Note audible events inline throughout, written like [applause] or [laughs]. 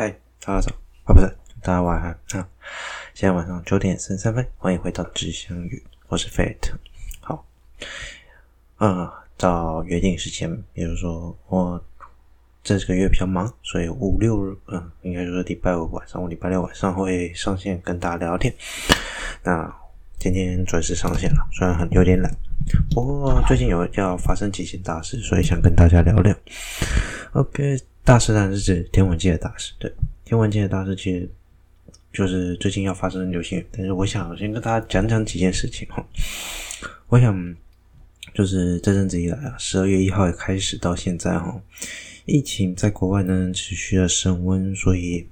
嗨，大家早啊，不是，大家晚安啊。现在晚上九点三十三分，欢迎回到知相语，我是 Fate。好，啊，照约定时间，比如说我这个月比较忙，所以五六日，嗯，应该就是礼拜五晚上，我礼拜六晚上会上线跟大家聊天。那今天准时上线了，虽然很有点懒，不过最近有要发生几件大事，所以想跟大家聊聊。OK。大事当然是指天文界的大事，对，天文界的大事其实就是最近要发生的流星雨。但是我想先跟大家讲讲几件事情哈。我想就是这阵子以来啊，十二月一号也开始到现在哈，疫情在国外呢持续的升温，所以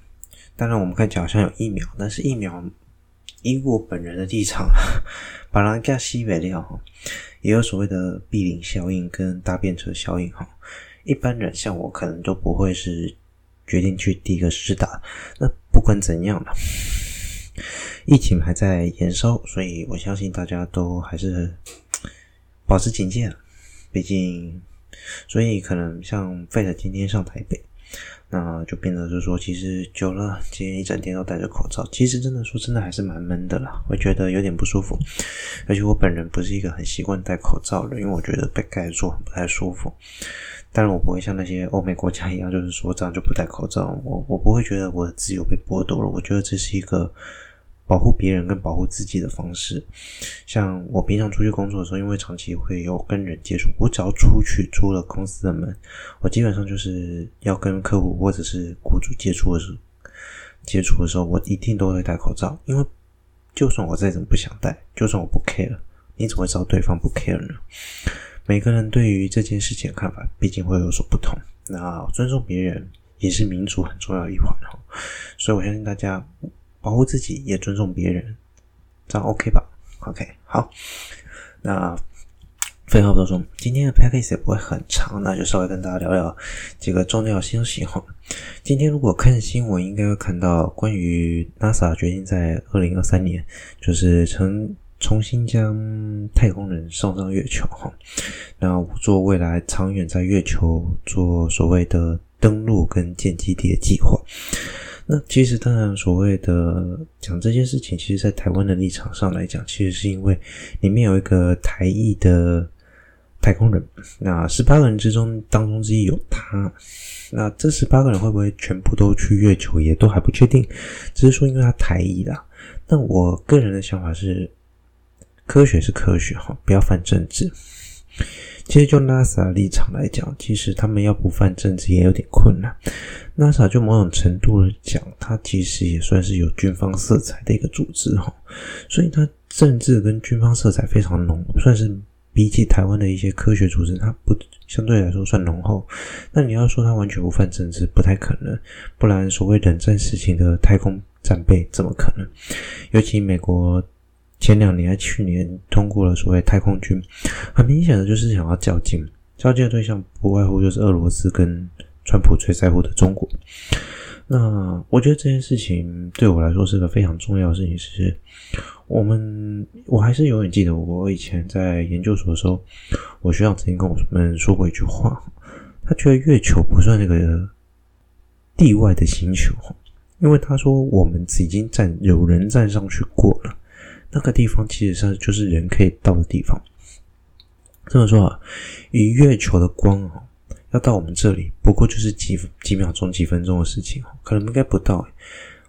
当然我们看起来好像有疫苗，但是疫苗以我本人的立场，把人家西北料哈，也有所谓的避龄效应跟搭便车效应哈。一般人像我，可能都不会是决定去第一个试打。那不管怎样了，疫情还在延烧，所以我相信大家都还是保持警戒。毕竟，所以可能像费了今天上台北，那就变得就是说，其实久了，今天一整天都戴着口罩，其实真的说真的还是蛮闷的啦，我觉得有点不舒服。而且我本人不是一个很习惯戴口罩的，因为我觉得被盖住很不太舒服。当然，我不会像那些欧美国家一样，就是说这样就不戴口罩。我我不会觉得我的自由被剥夺了。我觉得这是一个保护别人跟保护自己的方式。像我平常出去工作的时候，因为长期会有跟人接触，我只要出去出了公司的门，我基本上就是要跟客户或者是雇主接触的时候，接触的时候，我一定都会戴口罩。因为就算我再怎么不想戴，就算我不 care，你怎么会知道对方不 care 呢？每个人对于这件事情的看法，毕竟会有所不同。那尊重别人也是民主很重要的一环哈。所以我相信大家保护自己，也尊重别人，这样 OK 吧？OK，好。那废话不多说，今天的 Podcast 也不会很长，那就稍微跟大家聊聊几个重要消息哈。今天如果看新闻，应该会看到关于 NASA 决定在二零二三年，就是成。重新将太空人送上月球，哈，那做未来长远在月球做所谓的登陆跟建基地的计划。那其实当然，所谓的讲这件事情，其实在台湾的立场上来讲，其实是因为里面有一个台裔的太空人，那十八个人之中当中之一有他。那这十八个人会不会全部都去月球，也都还不确定。只是说，因为他台裔啦。那我个人的想法是。科学是科学哈，不要犯政治。其实就 NASA 立场来讲，其实他们要不犯政治也有点困难。NASA 就某种程度的讲，它其实也算是有军方色彩的一个组织哈，所以它政治跟军方色彩非常浓，算是比起台湾的一些科学组织，它不相对来说算浓厚。那你要说它完全不犯政治，不太可能。不然所谓冷战时期的太空战备怎么可能？尤其美国。前两年还去年通过了所谓太空军，很明显的就是想要较劲，较劲的对象不外乎就是俄罗斯跟川普最在乎的中国。那我觉得这件事情对我来说是个非常重要的事情，是我们我还是永远记得我以前在研究所的时候，我学长曾经跟我们说过一句话，他觉得月球不算那个地外的星球，因为他说我们已经站有人站上去过了。那个地方其实上就是人可以到的地方。这么说啊，以月球的光啊，要到我们这里，不过就是几几秒钟、几分钟的事情，可能应该不到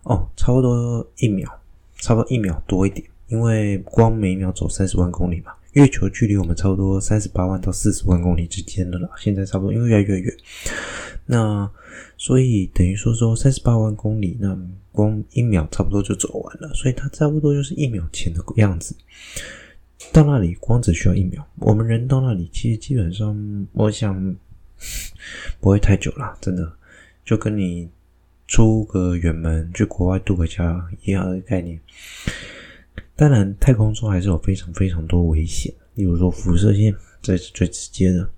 哦，差不多一秒，差不多一秒多一点，因为光每秒走三十万公里嘛。月球距离我们差不多三十八万到四十万公里之间的啦，现在差不多，因为越来越远。那所以等于说说三十八万公里，那光一秒差不多就走完了，所以它差不多就是一秒前的样子。到那里光只需要一秒，我们人到那里其实基本上，我想不会太久啦，真的就跟你出个远门去国外度个假一样的概念。当然，太空中还是有非常非常多危险，例如说辐射线，这是最直接的。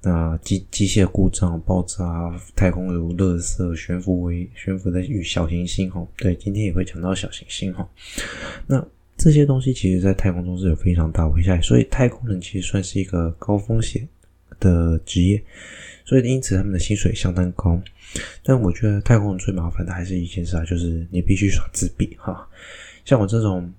那机机械故障、爆炸、太空有垃圾、悬浮为悬浮的与小行星哈，对，今天也会讲到小行星哈。那这些东西其实在太空中是有非常大危害，所以太空人其实算是一个高风险、的职业，所以因此他们的薪水相当高。但我觉得太空人最麻烦的还是一件事啊，就是你必须耍自闭哈。像我这种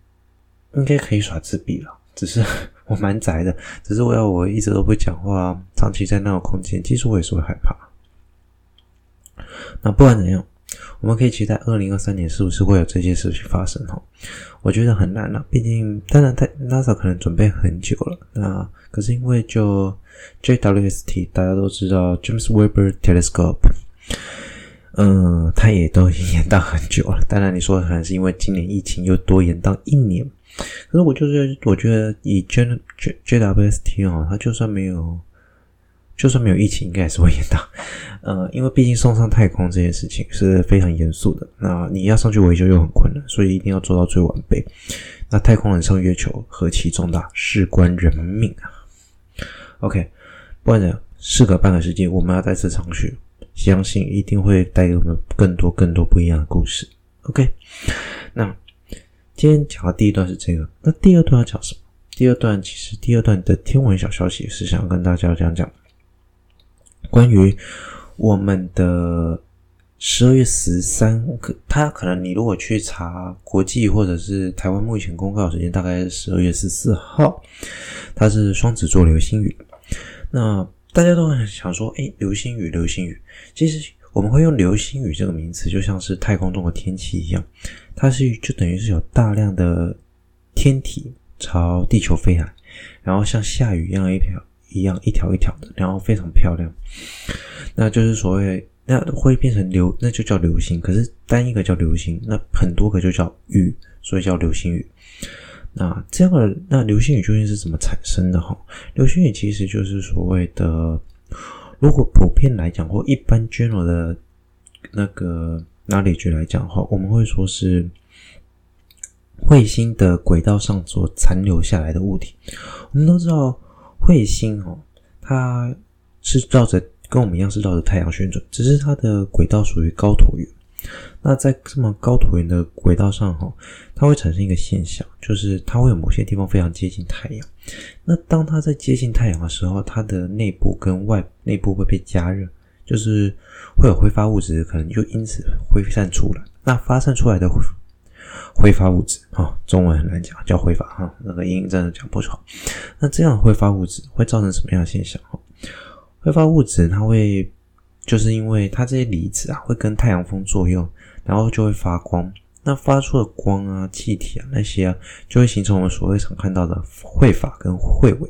应该可以耍自闭了，只是我蛮宅的，只是我要我一直都不讲话，长期在那种空间，其实我也是会害怕。那不管怎样。我们可以期待二零二三年是不是会有这些事情发生哈？我觉得很难了，毕竟当然，太 NASA 可能准备很久了。那可是因为就 JWST 大家都知道 James Webb Telescope，嗯，他也都已 [laughs] 经延到很久了。当然你说可能是因为今年疫情又多延到一年，可是我就是我觉得以 J J JWST 哦，它就算没有。就算没有疫情，应该还是会延到。[laughs] 呃，因为毕竟送上太空这件事情是非常严肃的，那你要上去维修又很困难，所以一定要做到最完备。那太空人上月球何其重大，事关人命啊！OK，不然呢，事隔半个世纪，我们要再次上去，相信一定会带给我们更多更多不一样的故事。OK，那今天讲的第一段是这个，那第二段要讲什么？第二段其实第二段的天文小消息是想要跟大家讲讲。关于我们的十二月十三，可他可能你如果去查国际或者是台湾目前公告时间，大概是十二月十四号，它是双子座流星雨。那大家都很想说，诶，流星雨，流星雨。其实我们会用流星雨这个名词，就像是太空中的天气一样，它是就等于是有大量的天体朝地球飞来，然后像下雨一样一条。一样一条一条的，然后非常漂亮，那就是所谓那会变成流，那就叫流星。可是单一个叫流星，那很多个就叫雨，所以叫流星雨。那这样的那流星雨究竟是怎么产生的？哈，流星雨其实就是所谓的，如果普遍来讲或一般 general 的那个拿例句来讲的话，我们会说是彗星的轨道上所残留下来的物体。我们都知道。彗星哦，它是绕着跟我们一样是绕着太阳旋转，只是它的轨道属于高椭圆。那在这么高椭圆的轨道上哈，它会产生一个现象，就是它会有某些地方非常接近太阳。那当它在接近太阳的时候，它的内部跟外内部会被加热，就是会有挥发物质，可能就因此挥散出来。那发散出来的。挥发物质哈，中文很难讲，叫挥发哈，那个音真的讲不出。那这样挥发物质会造成什么样的现象？哈，挥发物质它会就是因为它这些离子啊会跟太阳风作用，然后就会发光。那发出的光啊、气体啊那些啊，就会形成我们所谓常看到的彗发跟彗尾，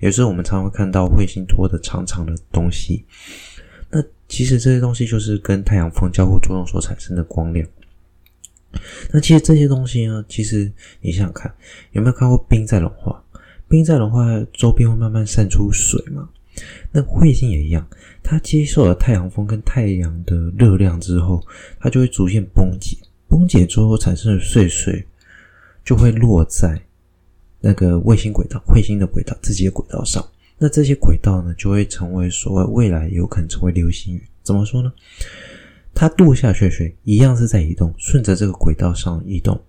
也就是我们常常会看到彗星拖的长长的东西。其实这些东西就是跟太阳风交互作用所产生的光亮。那其实这些东西呢，其实你想想看，有没有看过冰在融化？冰在融化，周边会慢慢散出水嘛？那彗星也一样，它接受了太阳风跟太阳的热量之后，它就会逐渐崩解，崩解之后产生的碎碎，就会落在那个卫星轨道、彗星的轨道自己的轨道上。那这些轨道呢，就会成为所谓未来有可能成为流星雨。怎么说呢？它度下去的水一样是在移动，顺着这个轨道上移动。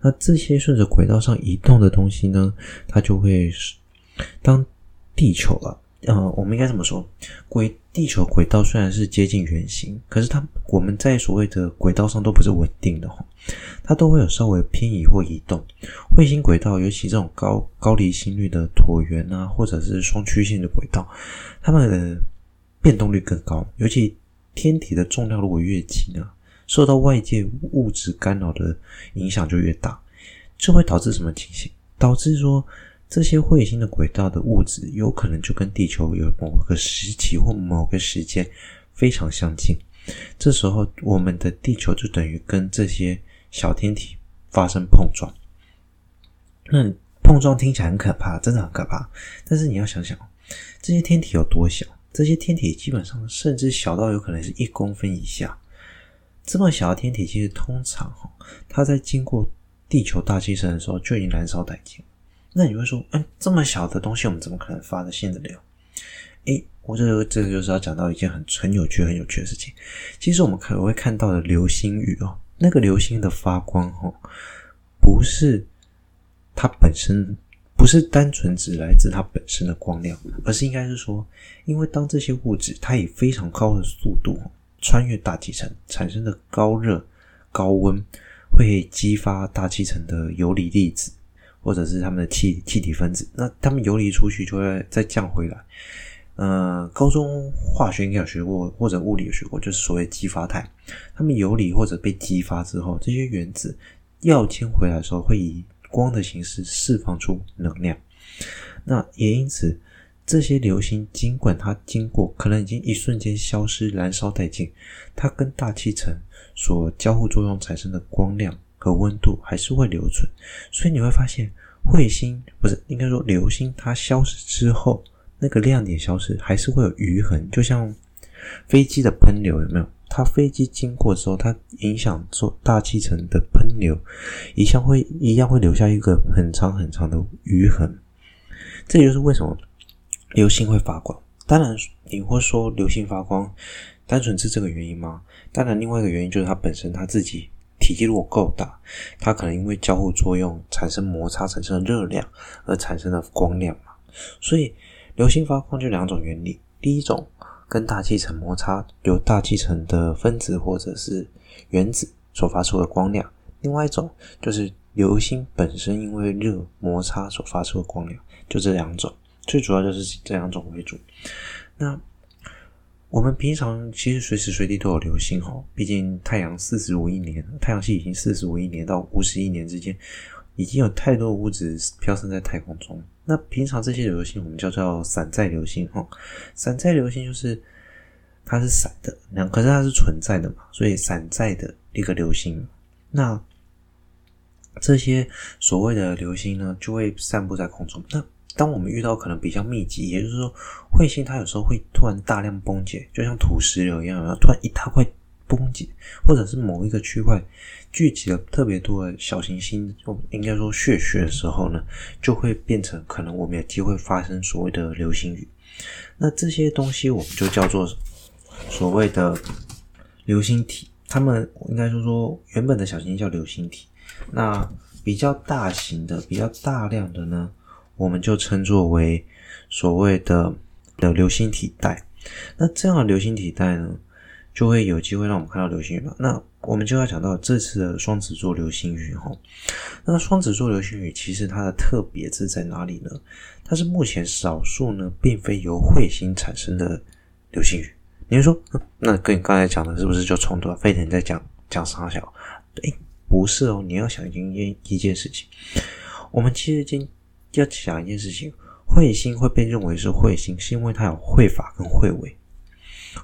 那这些顺着轨道上移动的东西呢，它就会当地球啊，呃，我们应该怎么说？轨地球轨道虽然是接近圆形，可是它我们在所谓的轨道上都不是稳定的哈，它都会有稍微偏移或移动。彗星轨道，尤其这种高高离心率的椭圆啊，或者是双曲线的轨道，它们的变动率更高，尤其。天体的重量如果越轻啊，受到外界物质干扰的影响就越大，这会导致什么情形？导致说这些彗星的轨道的物质有可能就跟地球有某个时期或某个时间非常相近，这时候我们的地球就等于跟这些小天体发生碰撞。那碰撞听起来很可怕，真的很可怕。但是你要想想，这些天体有多小？这些天体基本上甚至小到有可能是一公分以下，这么小的天体，其实通常哈，它在经过地球大气层的时候就已经燃烧殆尽。那你会说，哎，这么小的东西，我们怎么可能发得现得了？哎，我这这个就是要讲到一件很很有趣、很有趣的事情。其实我们可能会看到的流星雨哦，那个流星的发光哦，不是它本身不是单纯只来自它本身的光亮，而是应该是说，因为当这些物质它以非常高的速度穿越大气层，产生的高热、高温，会激发大气层的游离粒子，或者是它们的气气体分子。那它们游离出去，就会再降回来。呃，高中化学应该有学过，或者物理有学过，就是所谓激发态。它们游离或者被激发之后，这些原子要迁回来的时候，会以光的形式释放出能量，那也因此，这些流星尽管它经过，可能已经一瞬间消失、燃烧殆尽，它跟大气层所交互作用产生的光亮和温度还是会留存。所以你会发现，彗星不是应该说流星，它消失之后，那个亮点消失，还是会有余痕，就像飞机的喷流，有没有？它飞机经过之后，它影响做大气层的喷流，一样会一样会留下一个很长很长的余痕。这就是为什么流星会发光。当然，你会说流星发光单纯是这个原因吗？当然，另外一个原因就是它本身它自己体积如果够大，它可能因为交互作用产生摩擦，产生热量而产生的光亮嘛。所以，流星发光就两种原理，第一种。跟大气层摩擦，由大气层的分子或者是原子所发出的光亮；另外一种就是流星本身因为热摩擦所发出的光亮，就这两种，最主要就是这两种为主。那我们平常其实随时随地都有流星哦，毕竟太阳四十五亿年，太阳系已经四十五亿年到五十亿年之间，已经有太多物质飘散在太空中。那平常这些流星我们叫做散在流星哈，散在流星就是它是散的，那可是它是存在的嘛，所以散在的一个流星。那这些所谓的流星呢，就会散布在空中。那当我们遇到可能比较密集，也就是说彗星它有时候会突然大量崩解，就像土石流一样，然后突然一大块崩解，或者是某一个区块。聚集了特别多的小行星，就应该说血血的时候呢，就会变成可能我们有机会发生所谓的流星雨。那这些东西我们就叫做所谓的流星体。它们应该说说原本的小行星叫流星体，那比较大型的、比较大量的呢，我们就称作为所谓的的流星体带。那这样的流星体带呢，就会有机会让我们看到流星雨嘛。那我们就要讲到这次的双子座流星雨哈。那双子座流星雨其实它的特别是在哪里呢？它是目前少数呢，并非由彗星产生的流星雨。你说，那跟你刚才讲的是不是就冲突了？飞腾在讲讲啥小？诶，不是哦，你要想一件一件事情。我们其实今要讲一件事情，彗星会被认为是彗星，是因为它有彗发跟彗尾。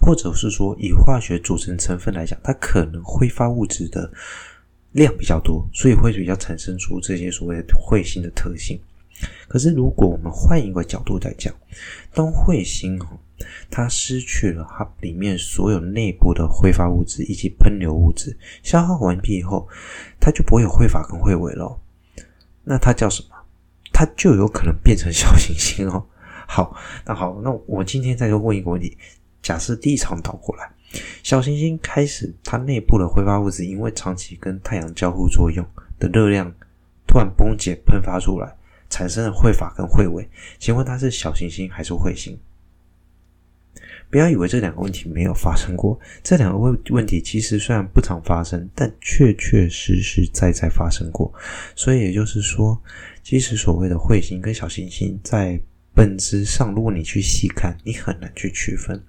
或者是说，以化学组成成分来讲，它可能挥发物质的量比较多，所以会比较产生出这些所谓的彗星的特性。可是，如果我们换一个角度来讲，当彗星哦它失去了它里面所有内部的挥发物质以及喷流物质消耗完毕以后，它就不会有彗发跟彗尾了。那它叫什么？它就有可能变成小行星哦。[laughs] 好，那好，那我今天再就问一个问题。假设第一场倒过来，小行星开始它内部的挥发物质，因为长期跟太阳交互作用的热量突然崩解喷发出来，产生了彗发跟彗尾。请问它是小行星还是彗星？不要以为这两个问题没有发生过，这两个问问题其实虽然不常发生，但确确实实在在发生过。所以也就是说，其实所谓的彗星跟小行星在本质上，如果你去细看，你很难去区分。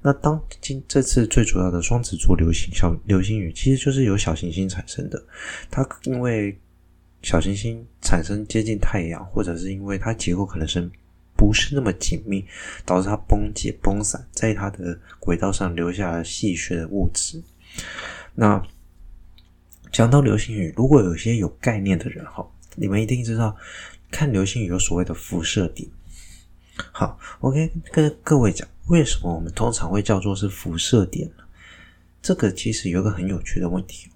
那当今这次最主要的双子座流星小流星雨，其实就是由小行星产生的。它因为小行星产生接近太阳，或者是因为它结构可能是不是那么紧密，导致它崩解崩散，在它的轨道上留下了细碎的物质。那讲到流星雨，如果有些有概念的人哈，你们一定知道，看流星雨有所谓的辐射点。好，我跟跟各位讲，为什么我们通常会叫做是辐射点呢？这个其实有个很有趣的问题。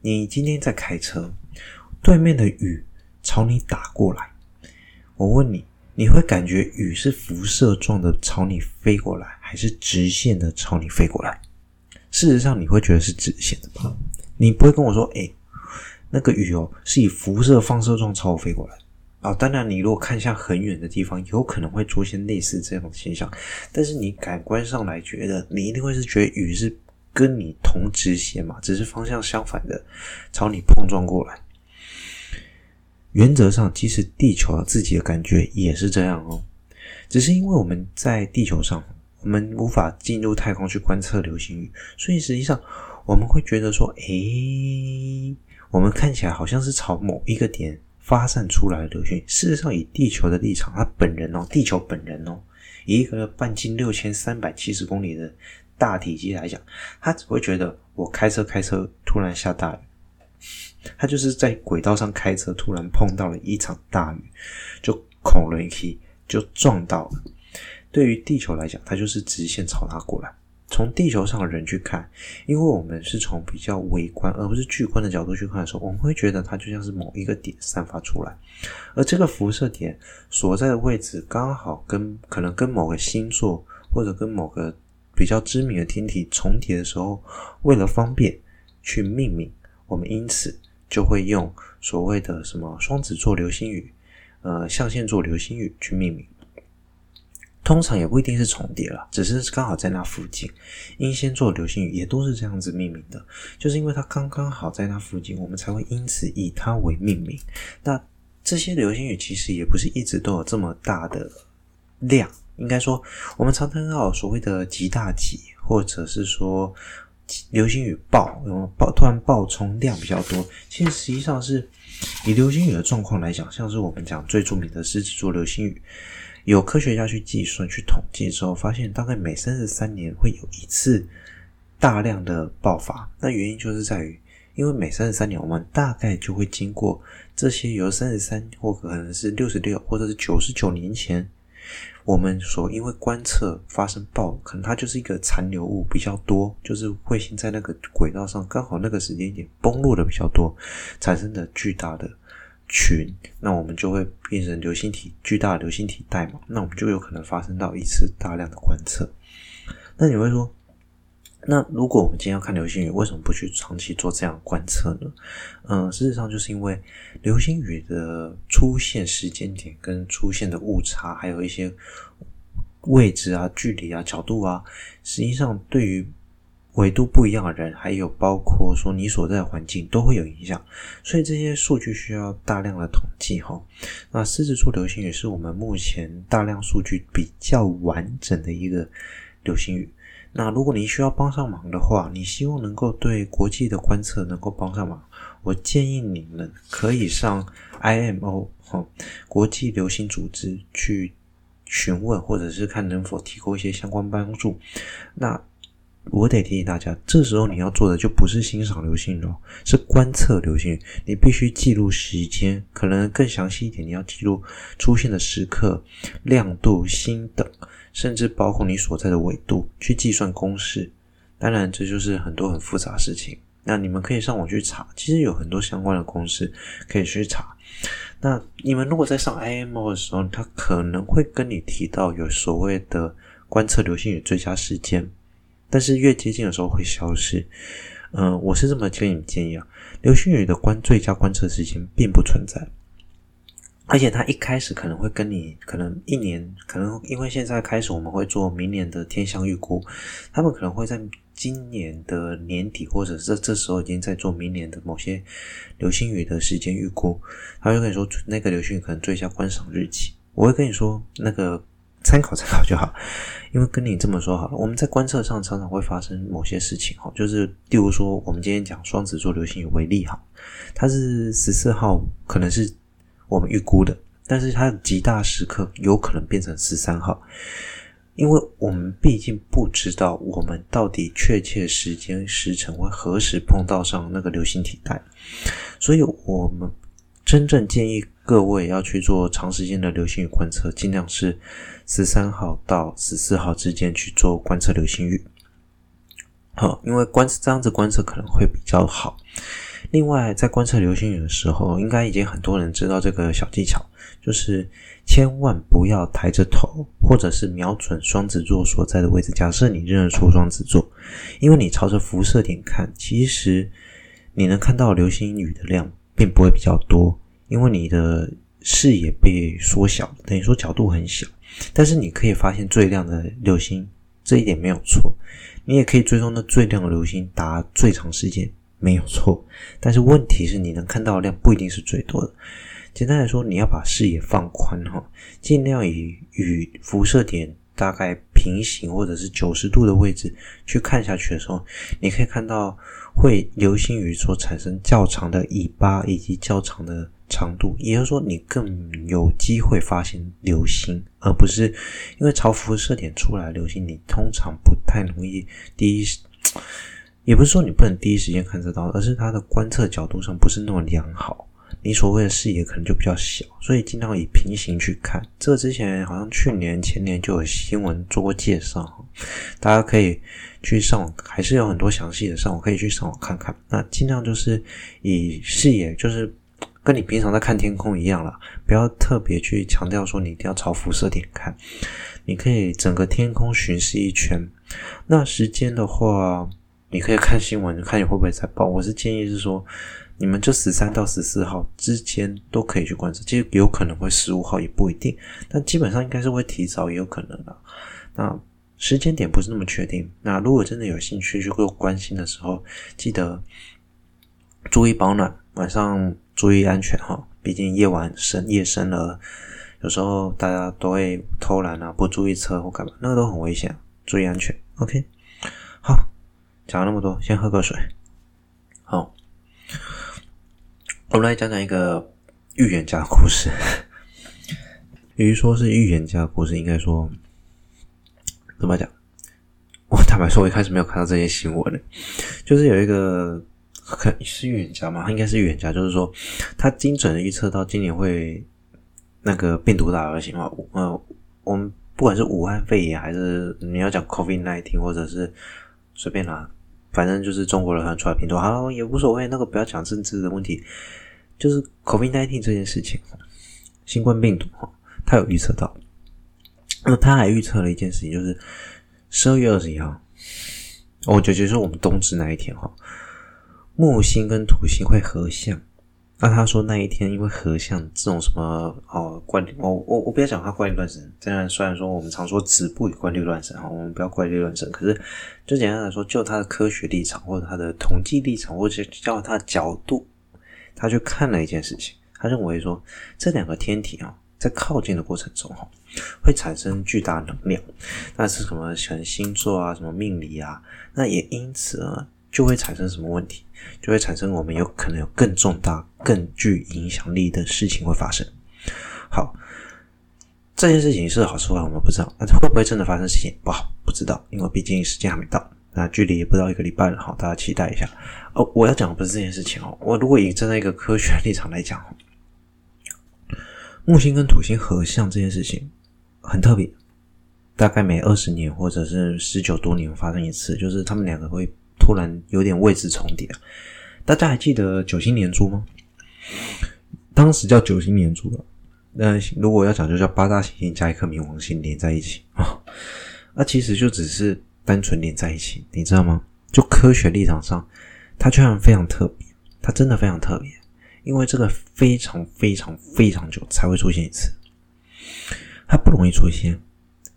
你今天在开车，对面的雨朝你打过来，我问你，你会感觉雨是辐射状的朝你飞过来，还是直线的朝你飞过来？事实上，你会觉得是直线的吧？你不会跟我说，诶，那个雨哦，是以辐射放射状朝我飞过来。哦，当然，你如果看向很远的地方，有可能会出现类似这样的现象。但是你感官上来觉得，你一定会是觉得雨是跟你同直线嘛，只是方向相反的朝你碰撞过来。原则上，其实地球自己的感觉也是这样哦，只是因为我们在地球上，我们无法进入太空去观测流星雨，所以实际上我们会觉得说，诶，我们看起来好像是朝某一个点。发散出来的流星雨，事实上以地球的立场，它本人哦，地球本人哦，以一个半径六千三百七十公里的大体积来讲，它只会觉得我开车开车突然下大雨，它就是在轨道上开车突然碰到了一场大雨，就恐雷劈就撞到了。对于地球来讲，它就是直线朝它过来。从地球上的人去看，因为我们是从比较微观而不是巨观的角度去看的时候，我们会觉得它就像是某一个点散发出来，而这个辐射点所在的位置刚好跟可能跟某个星座或者跟某个比较知名的天体重叠的时候，为了方便去命名，我们因此就会用所谓的什么双子座流星雨、呃象限座流星雨去命名。通常也不一定是重叠了，只是刚好在那附近。英仙座流星雨也都是这样子命名的，就是因为它刚刚好在那附近，我们才会因此以它为命名。那这些流星雨其实也不是一直都有这么大的量，应该说我们常常要所谓的极大极，或者是说流星雨爆，然后爆突然爆冲量比较多。其实实际上是以流星雨的状况来讲，像是我们讲最著名的狮子座流星雨。有科学家去计算、去统计之后，发现大概每三十三年会有一次大量的爆发。那原因就是在于，因为每三十三年，我们大概就会经过这些由三十三或可能是六十六或者是九十九年前，我们所因为观测发生爆，可能它就是一个残留物比较多，就是彗星在那个轨道上刚好那个时间点崩落的比较多，产生的巨大的。群，那我们就会变成流星体，巨大的流星体带嘛，那我们就有可能发生到一次大量的观测。那你会说，那如果我们今天要看流星雨，为什么不去长期做这样观测呢？嗯，事实上就是因为流星雨的出现时间点跟出现的误差，还有一些位置啊、距离啊、角度啊，实际上对于。纬度不一样的人，还有包括说你所在的环境都会有影响，所以这些数据需要大量的统计哈。那狮子座流星雨是我们目前大量数据比较完整的一个流星雨。那如果你需要帮上忙的话，你希望能够对国际的观测能够帮上忙，我建议你们可以上 IMO 哈国际流行组织去询问，或者是看能否提供一些相关帮助。那我得提醒大家，这时候你要做的就不是欣赏流星雨，是观测流星雨。你必须记录时间，可能更详细一点，你要记录出现的时刻、亮度、星等，甚至包括你所在的纬度，去计算公式。当然，这就是很多很复杂的事情。那你们可以上网去查，其实有很多相关的公式可以去查。那你们如果在上 IMO 的时候，他可能会跟你提到有所谓的观测流星雨最佳时间。但是越接近的时候会消失，嗯、我是这么给你建议啊，流星雨的观最佳观测时间并不存在，而且它一开始可能会跟你可能一年，可能因为现在开始我们会做明年的天象预估，他们可能会在今年的年底或者是这这时候已经在做明年的某些流星雨的时间预估，他会跟你说那个流星雨可能最佳观赏日期，我会跟你说那个。参考参考就好，因为跟你这么说好了，我们在观测上常常会发生某些事情哈，就是例如说，我们今天讲双子座流星雨为例哈，它是十四号，可能是我们预估的，但是它的极大时刻有可能变成十三号，因为我们毕竟不知道我们到底确切时间时辰会何时碰到上那个流星体带，所以我们真正建议各位要去做长时间的流星雨观测，尽量是。十三号到十四号之间去做观测流星雨，好，因为观这样子观测可能会比较好。另外，在观测流星雨的时候，应该已经很多人知道这个小技巧，就是千万不要抬着头，或者是瞄准双子座所在的位置。假设你认得出双子座，因为你朝着辐射点看，其实你能看到流星雨的量并不会比较多，因为你的。视野被缩小，等于说角度很小，但是你可以发现最亮的流星，这一点没有错。你也可以追踪那最亮的流星达最长时间，没有错。但是问题是你能看到的量不一定是最多的。简单来说，你要把视野放宽哈，尽量以与辐射点大概平行或者是九十度的位置去看下去的时候，你可以看到会流星雨所产生较长的尾巴以及较长的长度，也就是说，你更有机会发现流星，而不是因为朝辐射点出来流星，你通常不太容易第一，也不是说你不能第一时间看得到，而是它的观测角度上不是那么良好。你所谓的视野可能就比较小，所以尽量以平行去看。这之前好像去年前年就有新闻做过介绍，大家可以去上网，还是有很多详细的上网可以去上网看看。那尽量就是以视野，就是跟你平常在看天空一样了，不要特别去强调说你一定要朝辐射点看。你可以整个天空巡视一圈。那时间的话，你可以看新闻，看你会不会再报。我是建议是说。你们就十三到十四号之间都可以去观测，其实有可能会十五号也不一定，但基本上应该是会提早，也有可能的。那时间点不是那么确定。那如果真的有兴趣去做关心的时候，记得注意保暖，晚上注意安全哈。毕竟夜晚深夜深了，有时候大家都会偷懒啊，不注意车或干嘛，那个都很危险，注意安全。OK，好，讲了那么多，先喝口水。好。我们来讲讲一个预言家的故事。由于说是预言家的故事，应该说怎么讲？我坦白说，我一开始没有看到这些新闻的。就是有一个可是预言家嘛，他应该是预言家，就是说他精准的预测到今年会那个病毒大流行嘛。呃，我们不管是武汉肺炎，还是你要讲 COVID-19，或者是随便拿，反正就是中国人很出来评论，好也无所谓。那个不要讲政治的问题。就是 COVID-19 这件事情，新冠病毒哈，他有预测到。那他还预测了一件事情，就是十二月二十一号，我就觉得说我们冬至那一天哈，木星跟土星会合相。那他说那一天因为合相这种什么哦怪力，我我我不要讲他怪力乱神。虽然虽然说我们常说子不语怪力乱神哈，我们不要怪力乱神。可是就简单来说，就他的科学立场或者他的统计立场，或者叫他的角度。他去看了一件事情，他认为说这两个天体啊，在靠近的过程中哈，会产生巨大能量，那是什么？像星座啊，什么命理啊，那也因此啊，就会产生什么问题？就会产生我们有可能有更重大、更具影响力的事情会发生。好，这件事情是好是坏，我们不知道。那会不会真的发生事情？不好，不知道，因为毕竟时间还没到。那距离也不到一个礼拜了，好，大家期待一下。哦，我要讲的不是这件事情哦。我如果以站在一个科学立场来讲，木星跟土星合相这件事情很特别，大概每二十年或者是十九多年发生一次，就是他们两个会突然有点位置重叠。大家还记得九星连珠吗？当时叫九星连珠了。那如果要讲，就叫八大行星加一颗冥王星连在一起 [laughs] 啊。那其实就只是。单纯连在一起，你知道吗？就科学立场上，它居然非常特别，它真的非常特别，因为这个非常非常非常久才会出现一次，它不容易出现，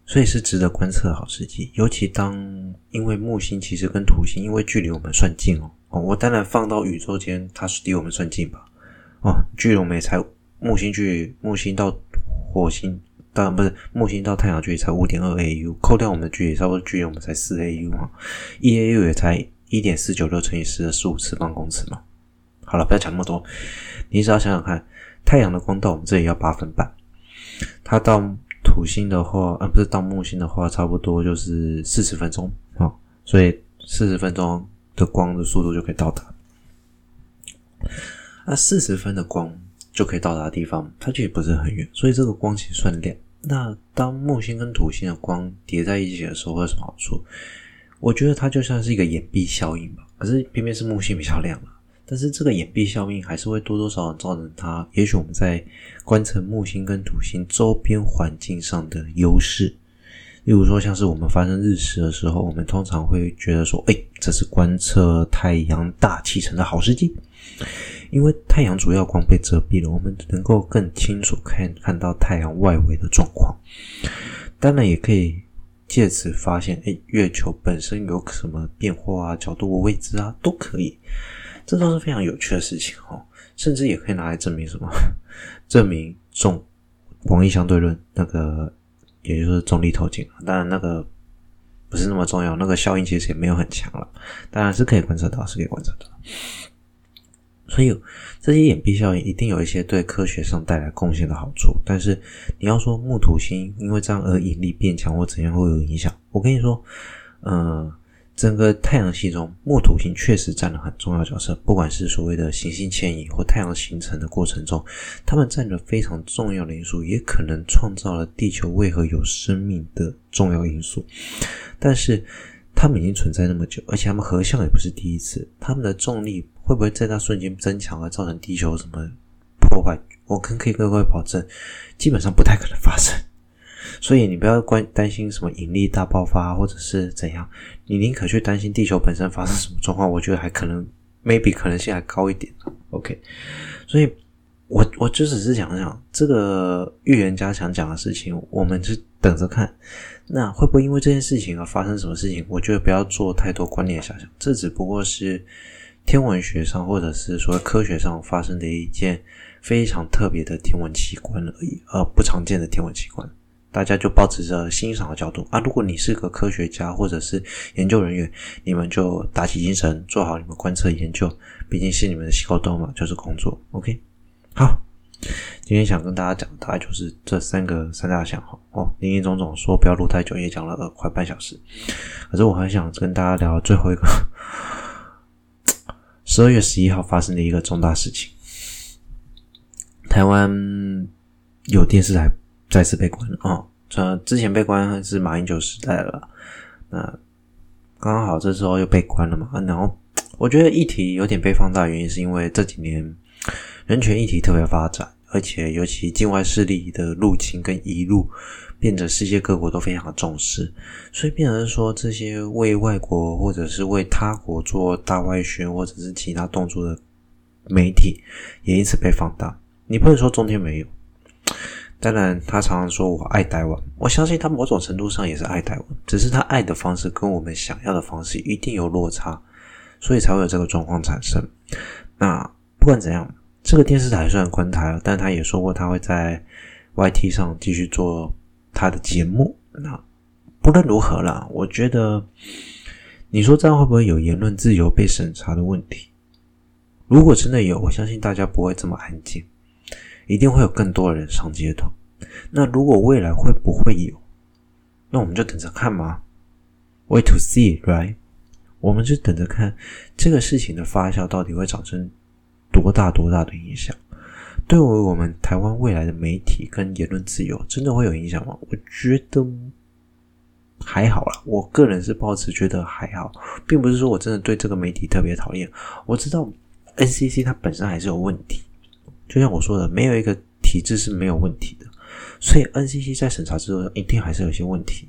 所以是值得观测的好时机。尤其当因为木星其实跟土星因为距离我们算近哦哦，我当然放到宇宙间，它是离我们算近吧？哦，距离我们也才木星距木星到火星。当然不是木星到太阳距离才五点二 AU，扣掉我们的距离，差不多距离我们才四 AU 嘛，一 AU 也才一点四九六乘以十的十五次方公尺嘛。好了，不要讲那么多，你只要想想看，太阳的光到我们这里要八分半，它到土星的话，呃，不是到木星的话，差不多就是四十分钟啊，所以四十分钟的光的速度就可以到达。那四十分的光就可以到达的地方，它其实不是很远，所以这个光其实算亮。那当木星跟土星的光叠在一起的时候，会有什么好处？我觉得它就像是一个掩蔽效应吧。可是偏偏是木星比较亮了，但是这个掩蔽效应还是会多多少少造成它，也许我们在观测木星跟土星周边环境上的优势。例如说，像是我们发生日食的时候，我们通常会觉得说，哎，这是观测太阳大气层的好时机，因为太阳主要光被遮蔽了，我们能够更清楚看看到太阳外围的状况。当然，也可以借此发现，哎，月球本身有什么变化啊，角度、位置啊，都可以。这都是非常有趣的事情哦，甚至也可以拿来证明什么？[laughs] 证明重广义相对论那个。也就是重力透镜，当然那个不是那么重要，那个效应其实也没有很强了。当然是可以观测到，是可以观测到。所以这些隐蔽效应一定有一些对科学上带来贡献的好处，但是你要说木土星因为这样而引力变强或怎样会有影响，我跟你说，嗯、整个太阳系中，木土星确实占了很重要角色。不管是所谓的行星迁移或太阳形成的过程中，它们占了非常重要的因素，也可能创造了地球为何有生命的重要因素。但是，它们已经存在那么久，而且它们合相也不是第一次。它们的重力会不会在那瞬间增强而造成地球什么破坏？我可以各位保证，基本上不太可能发生。所以你不要关担心什么引力大爆发或者是怎样，你宁可去担心地球本身发生什么状况，我觉得还可能 maybe 可能性还高一点。OK，所以我我就只是想想这个预言家想讲的事情，我们就等着看。那会不会因为这件事情而发生什么事情？我觉得不要做太多观念想象，这只不过是天文学上或者是说科学上发生的一件非常特别的天文奇观而已，而不常见的天文奇观。大家就保持着欣赏的角度啊！如果你是个科学家或者是研究人员，你们就打起精神，做好你们观测研究，毕竟是你们的工作嘛，就是工作。OK，好，今天想跟大家讲的大概就是这三个三大项哈。哦，林林总总说不要录太久，也讲了快半小时。可是我还想跟大家聊最后一个，[laughs] 十二月十一号发生的一个重大事情，台湾有电视台。再次被关了啊！这、之前被关是马英九时代了，那刚好这时候又被关了嘛。然后我觉得议题有点被放大，原因是因为这几年人权议题特别发展，而且尤其境外势力的入侵跟移入，变得世界各国都非常的重视，所以变成说这些为外国或者是为他国做大外宣或者是其他动作的媒体，也因此被放大。你不能说中天没有。当然，他常常说我爱台湾，我相信他某种程度上也是爱台湾，只是他爱的方式跟我们想要的方式一定有落差，所以才会有这个状况产生。那不管怎样，这个电视台虽然关台了，但他也说过他会在 YT 上继续做他的节目。那不论如何啦，我觉得你说这样会不会有言论自由被审查的问题？如果真的有，我相信大家不会这么安静。一定会有更多的人上街头。那如果未来会不会有？那我们就等着看嘛。Wait to see, right？我们就等着看这个事情的发酵到底会产生多大多大的影响。对于我们台湾未来的媒体跟言论自由，真的会有影响吗？我觉得还好啦。我个人是抱持觉得还好，并不是说我真的对这个媒体特别讨厌。我知道 NCC 它本身还是有问题。就像我说的，没有一个体制是没有问题的，所以 NCC 在审查之后一定还是有些问题。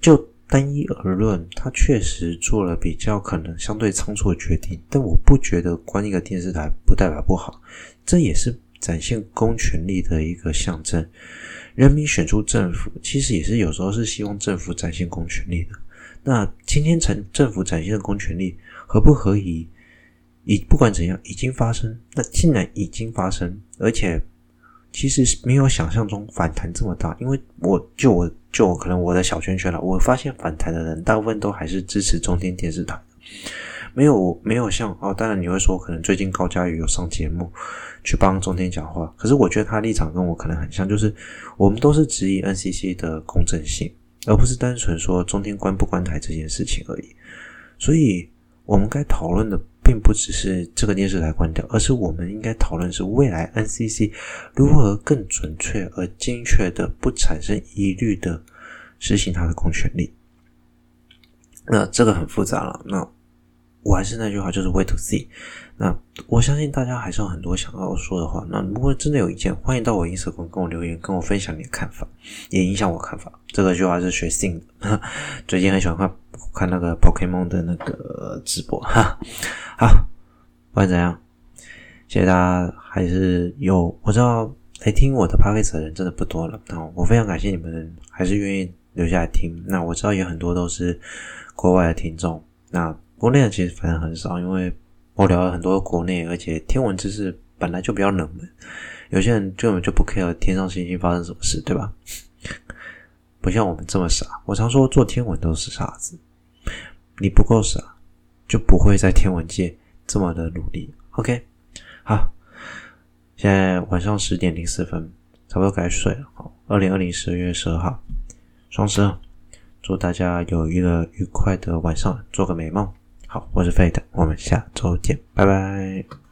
就单一而论，它确实做了比较可能相对仓促的决定，但我不觉得关一个电视台不代表不好，这也是展现公权力的一个象征。人民选出政府，其实也是有时候是希望政府展现公权力的。那今天成政府展现的公权力合不合宜？已不管怎样，已经发生。那既然已经发生，而且其实是没有想象中反弹这么大。因为我就我就我可能我的小圈圈了，我发现反弹的人大部分都还是支持中天电视台，没有没有像哦。当然你会说，可能最近高嘉瑜有上节目去帮中天讲话，可是我觉得他立场跟我可能很像，就是我们都是质疑 NCC 的公正性，而不是单纯说中天关不关台这件事情而已。所以我们该讨论的。并不只是这个电视台关掉，而是我们应该讨论是未来 NCC 如何更准确而精确的不产生疑虑的实行它的公权力。那这个很复杂了。那我还是那句话，就是 wait to see。那我相信大家还是有很多想要说的话。那如果真的有意见，欢迎到我 Instagram 跟我留言，跟我分享你的看法，也影响我看法。这个句话是学 Sing 的，[laughs] 最近很喜欢看看那个 Pokemon 的那个直播 [laughs] 哈。好，不管怎样，谢谢大家，还是有我知道来听我的 Podcast 的人真的不多了。那我非常感谢你们还是愿意留下来听。那我知道有很多都是国外的听众，那国内的其实反正很少，因为。我聊了很多国内，而且天文知识本来就比较冷门，有些人根本就不 care 天上星星发生什么事，对吧？不像我们这么傻。我常说做天文都是傻子，你不够傻，就不会在天文界这么的努力。OK，好，现在晚上十点零四分，差不多该睡了。好，二零二零十二月十二号，双十二，祝大家有一个愉快的晚上，做个美梦。好，我是 Fate，我们下周见，拜拜。